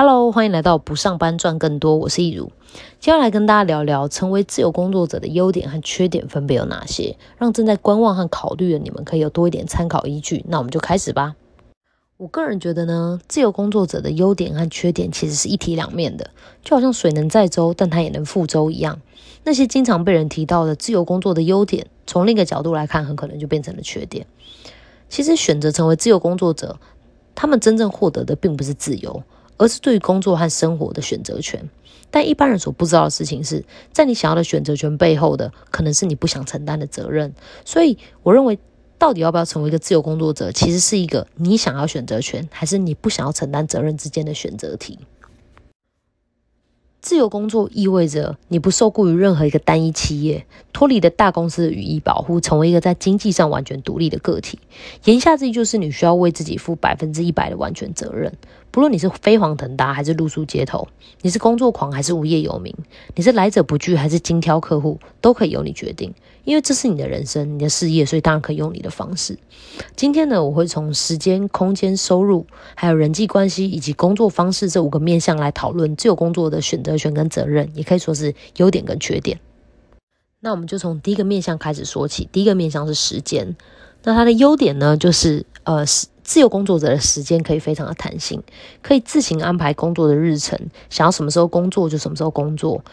Hello，欢迎来到不上班赚更多，我是易如。接下来跟大家聊聊成为自由工作者的优点和缺点分别有哪些，让正在观望和考虑的你们可以有多一点参考依据。那我们就开始吧。我个人觉得呢，自由工作者的优点和缺点其实是一体两面的，就好像水能载舟，但它也能覆舟一样。那些经常被人提到的自由工作的优点，从另一个角度来看，很可能就变成了缺点。其实选择成为自由工作者，他们真正获得的并不是自由。而是对于工作和生活的选择权，但一般人所不知道的事情是，在你想要的选择权背后的，可能是你不想承担的责任。所以，我认为，到底要不要成为一个自由工作者，其实是一个你想要选择权，还是你不想要承担责任之间的选择题。自由工作意味着你不受雇于任何一个单一企业，脱离的大公司的羽翼保护，成为一个在经济上完全独立的个体。言下之意就是你需要为自己负百分之一百的完全责任。不论你是飞黄腾达还是露宿街头，你是工作狂还是无业游民，你是来者不拒还是精挑客户，都可以由你决定。因为这是你的人生，你的事业，所以当然可以用你的方式。今天呢，我会从时间、空间、收入，还有人际关系以及工作方式这五个面向来讨论自由工作的选择权跟责任，也可以说是优点跟缺点。那我们就从第一个面向开始说起。第一个面向是时间。那它的优点呢，就是呃，自由工作者的时间可以非常的弹性，可以自行安排工作的日程，想要什么时候工作就什么时候工作。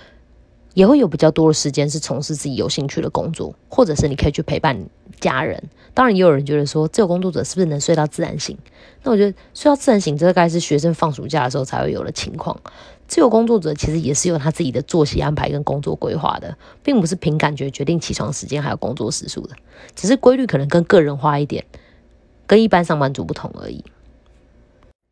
也会有比较多的时间是从事自己有兴趣的工作，或者是你可以去陪伴家人。当然，也有人觉得说，自由工作者是不是能睡到自然醒？那我觉得睡到自然醒，这个该是学生放暑假的时候才会有的情况。自由工作者其实也是有他自己的作息安排跟工作规划的，并不是凭感觉决定起床时间还有工作时数的，只是规律可能跟个人化一点，跟一般上班族不同而已。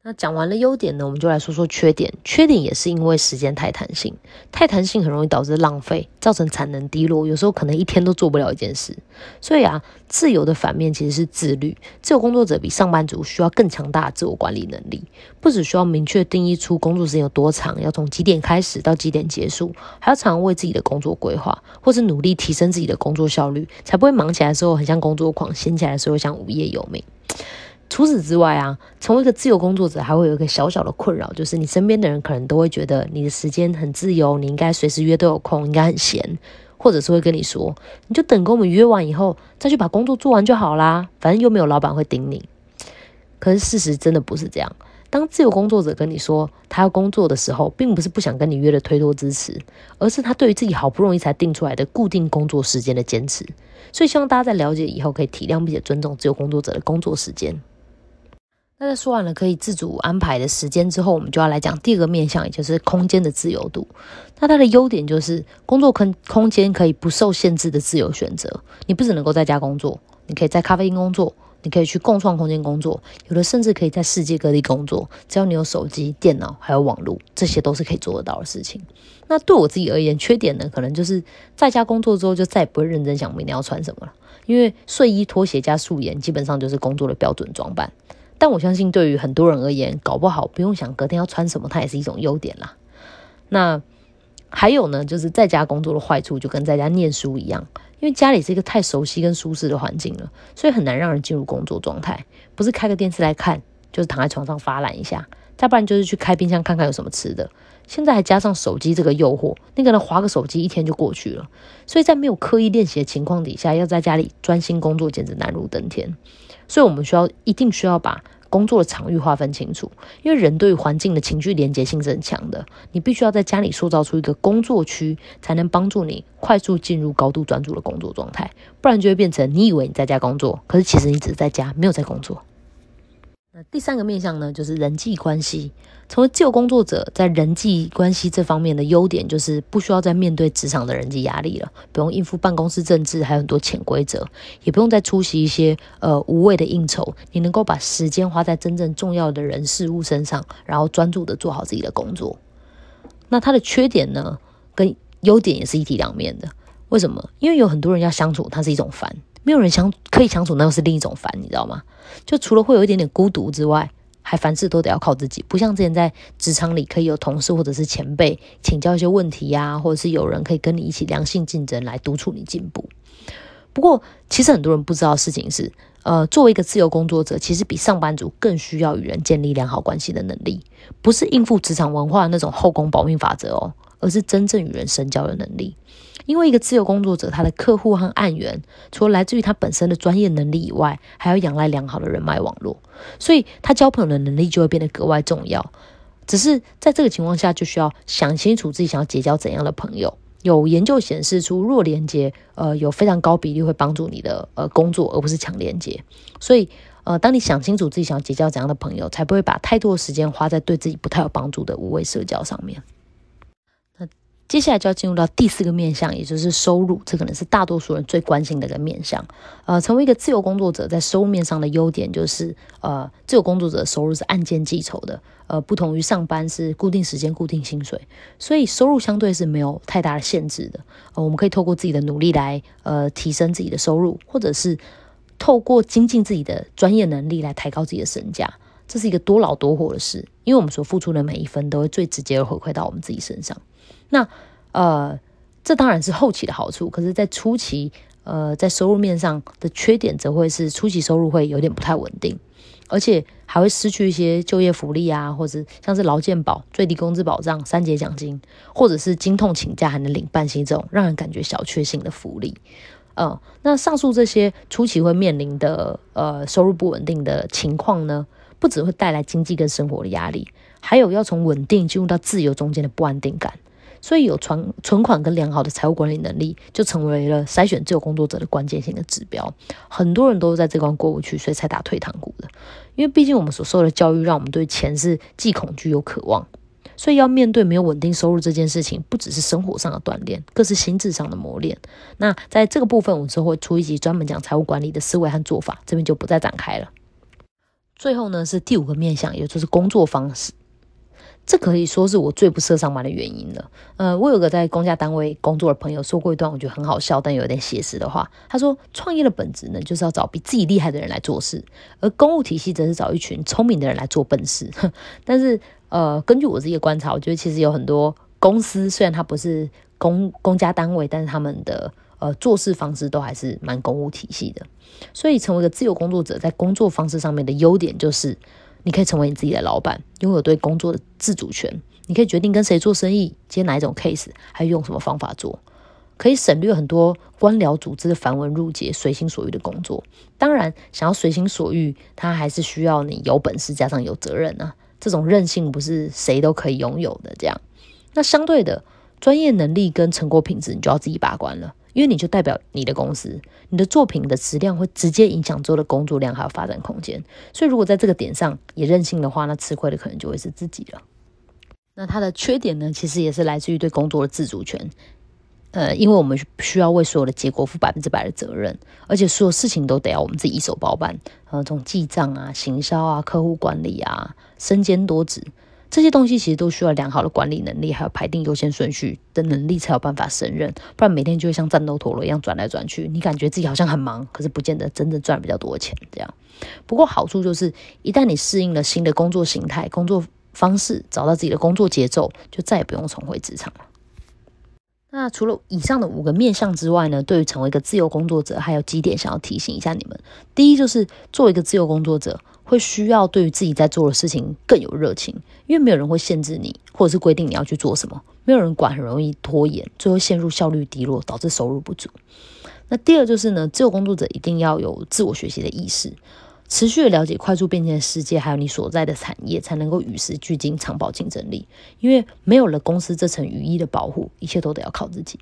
那讲完了优点呢，我们就来说说缺点。缺点也是因为时间太弹性，太弹性很容易导致浪费，造成产能低落，有时候可能一天都做不了一件事。所以啊，自由的反面其实是自律。自由工作者比上班族需要更强大的自我管理能力，不只需要明确定义出工作时间有多长，要从几点开始到几点结束，还要常为自己的工作规划，或是努力提升自己的工作效率，才不会忙起来的时候很像工作狂，闲起来的时候像无业游民。除此之外啊，成为一个自由工作者还会有一个小小的困扰，就是你身边的人可能都会觉得你的时间很自由，你应该随时约都有空，应该很闲，或者是会跟你说，你就等跟我们约完以后再去把工作做完就好啦，反正又没有老板会顶你。可是事实真的不是这样，当自由工作者跟你说他要工作的时候，并不是不想跟你约的推脱支持，而是他对于自己好不容易才定出来的固定工作时间的坚持。所以希望大家在了解以后可以体谅并且尊重自由工作者的工作时间。那在说完了可以自主安排的时间之后，我们就要来讲第二个面向，也就是空间的自由度。那它的优点就是工作空空间可以不受限制的自由选择。你不只能够在家工作，你可以在咖啡厅工作，你可以去共创空间工作，有的甚至可以在世界各地工作。只要你有手机、电脑还有网络，这些都是可以做得到的事情。那对我自己而言，缺点呢，可能就是在家工作之后就再也不会认真想明天要穿什么了，因为睡衣、拖鞋加素颜基本上就是工作的标准装扮。但我相信，对于很多人而言，搞不好不用想隔天要穿什么，它也是一种优点啦。那还有呢，就是在家工作的坏处，就跟在家念书一样，因为家里是一个太熟悉跟舒适的环境了，所以很难让人进入工作状态。不是开个电视来看，就是躺在床上发懒一下，再不然就是去开冰箱看看有什么吃的。现在还加上手机这个诱惑，那个人划个手机一天就过去了。所以在没有刻意练习的情况底下，要在家里专心工作，简直难如登天。所以我们需要一定需要把。工作的场域划分清楚，因为人对于环境的情绪连接性是很强的。你必须要在家里塑造出一个工作区，才能帮助你快速进入高度专注的工作状态。不然就会变成你以为你在家工作，可是其实你只是在家，没有在工作。那第三个面向呢，就是人际关系。成为自由工作者，在人际关系这方面的优点，就是不需要再面对职场的人际压力了，不用应付办公室政治，还有很多潜规则，也不用再出席一些呃无谓的应酬。你能够把时间花在真正重要的人事物身上，然后专注的做好自己的工作。那它的缺点呢，跟优点也是一体两面的。为什么？因为有很多人要相处，它是一种烦。没有人相可以相处，那又是另一种烦，你知道吗？就除了会有一点点孤独之外，还凡事都得要靠自己，不像之前在职场里可以有同事或者是前辈请教一些问题呀，或者是有人可以跟你一起良性竞争来督促你进步。不过，其实很多人不知道的事情是，呃，作为一个自由工作者，其实比上班族更需要与人建立良好关系的能力，不是应付职场文化的那种后宫保命法则哦，而是真正与人深交的能力。因为一个自由工作者，他的客户和案源，除了来自于他本身的专业能力以外，还要仰赖良好的人脉网络，所以他交朋友的能力就会变得格外重要。只是在这个情况下，就需要想清楚自己想要结交怎样的朋友。有研究显示出，弱连接，呃，有非常高比例会帮助你的呃工作，而不是强连接。所以，呃，当你想清楚自己想要结交怎样的朋友，才不会把太多的时间花在对自己不太有帮助的无谓社交上面。接下来就要进入到第四个面向，也就是收入，这可能是大多数人最关心的一个面向。呃，成为一个自由工作者，在收入面上的优点就是，呃，自由工作者的收入是按件计酬的。呃，不同于上班是固定时间、固定薪水，所以收入相对是没有太大的限制的。呃，我们可以透过自己的努力来呃提升自己的收入，或者是透过精进自己的专业能力来抬高自己的身价。这是一个多劳多获的事，因为我们所付出的每一分都会最直接的回馈到我们自己身上。那呃，这当然是后期的好处，可是，在初期呃，在收入面上的缺点，则会是初期收入会有点不太稳定。而且还会失去一些就业福利啊，或者像是劳健保、最低工资保障、三节奖金，或者是经痛请假还能领半薪这种让人感觉小确幸的福利。呃，那上述这些初期会面临的呃收入不稳定的情况呢，不只会带来经济跟生活的压力，还有要从稳定进入到自由中间的不安定感。所以有存存款跟良好的财务管理能力，就成为了筛选自由工作者的关键性的指标。很多人都在这关过不去，所以才打退堂鼓的。因为毕竟我们所受的教育，让我们对钱是既恐惧又渴望。所以要面对没有稳定收入这件事情，不只是生活上的锻炼，更是心智上的磨练。那在这个部分，我之后会出一集专门讲财务管理的思维和做法，这边就不再展开了。最后呢，是第五个面向，也就是工作方式。这可以说是我最不适合上班的原因了。呃，我有个在公家单位工作的朋友说过一段我觉得很好笑但有点写实的话。他说：“创业的本质呢，就是要找比自己厉害的人来做事，而公务体系则是找一群聪明的人来做笨事。”但是，呃，根据我自己的观察，我觉得其实有很多公司，虽然它不是公公家单位，但是他们的呃做事方式都还是蛮公务体系的。所以，成为一个自由工作者，在工作方式上面的优点就是。你可以成为你自己的老板，拥有对工作的自主权。你可以决定跟谁做生意，接哪一种 case，还用什么方法做，可以省略很多官僚组织的繁文缛节、随心所欲的工作。当然，想要随心所欲，它还是需要你有本事加上有责任啊。这种任性不是谁都可以拥有的。这样，那相对的专业能力跟成果品质，你就要自己把关了。因为你就代表你的公司，你的作品的质量会直接影响做的工作量还有发展空间。所以如果在这个点上也任性的话，那吃亏的可能就会是自己了。那它的缺点呢，其实也是来自于对工作的自主权。呃，因为我们需要为所有的结果负百分之百的责任，而且所有事情都得要我们自己一手包办。呃，从记账啊、行销啊、客户管理啊，身兼多职。这些东西其实都需要良好的管理能力，还有排定优先顺序的能力，才有办法胜任。不然每天就会像战斗陀螺一样转来转去，你感觉自己好像很忙，可是不见得真正赚比较多钱。这样，不过好处就是，一旦你适应了新的工作形态、工作方式，找到自己的工作节奏，就再也不用重回职场了。那除了以上的五个面向之外呢？对于成为一个自由工作者，还有几点想要提醒一下你们。第一，就是做一个自由工作者。会需要对于自己在做的事情更有热情，因为没有人会限制你，或者是规定你要去做什么，没有人管，很容易拖延，最后陷入效率低落，导致收入不足。那第二就是呢，自由工作者一定要有自我学习的意识，持续的了解快速变迁的世界，还有你所在的产业，才能够与时俱进，长保竞争力。因为没有了公司这层羽翼的保护，一切都得要靠自己。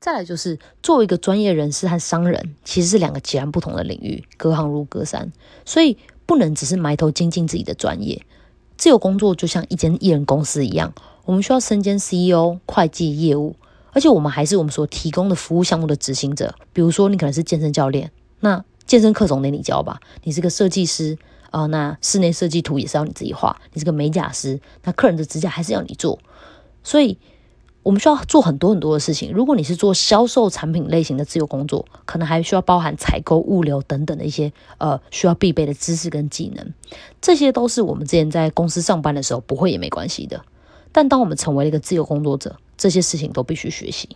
再来就是，作为一个专业人士和商人，其实是两个截然不同的领域，隔行如隔山，所以不能只是埋头精进自己的专业。自由工作就像一间艺人公司一样，我们需要身兼 CEO、会计、业务，而且我们还是我们所提供的服务项目的执行者。比如说，你可能是健身教练，那健身课总得你教吧？你是个设计师啊，那室内设计图也是要你自己画。你是个美甲师，那客人的指甲还是要你做，所以。我们需要做很多很多的事情。如果你是做销售产品类型的自由工作，可能还需要包含采购、物流等等的一些呃需要必备的知识跟技能。这些都是我们之前在公司上班的时候不会也没关系的。但当我们成为了一个自由工作者，这些事情都必须学习。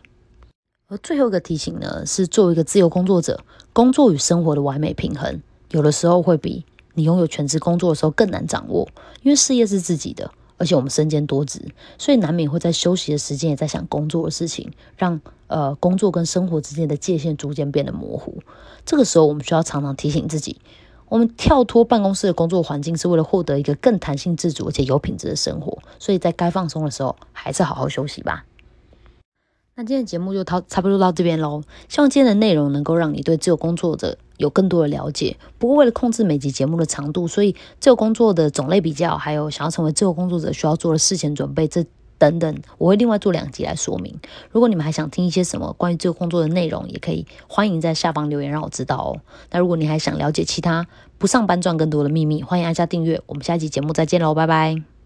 而最后一个提醒呢，是作为一个自由工作者，工作与生活的完美平衡，有的时候会比你拥有全职工作的时候更难掌握，因为事业是自己的，而且我们身兼多职，所以难免会在休息的时间也在想工作的事情，让呃工作跟生活之间的界限逐渐变得模糊。这个时候，我们需要常常提醒自己，我们跳脱办公室的工作环境，是为了获得一个更弹性、自主而且有品质的生活。所以在该放松的时候，还是好好休息吧。那今天的节目就差差不多到这边喽。希望今天的内容能够让你对自由工作者有更多的了解。不过为了控制每集节目的长度，所以自由工作的种类比较，还有想要成为自由工作者需要做的事前准备，这等等，我会另外做两集来说明。如果你们还想听一些什么关于自由工作的内容，也可以欢迎在下方留言让我知道哦。那如果你还想了解其他不上班赚更多的秘密，欢迎按下订阅。我们下期节目再见喽，拜拜。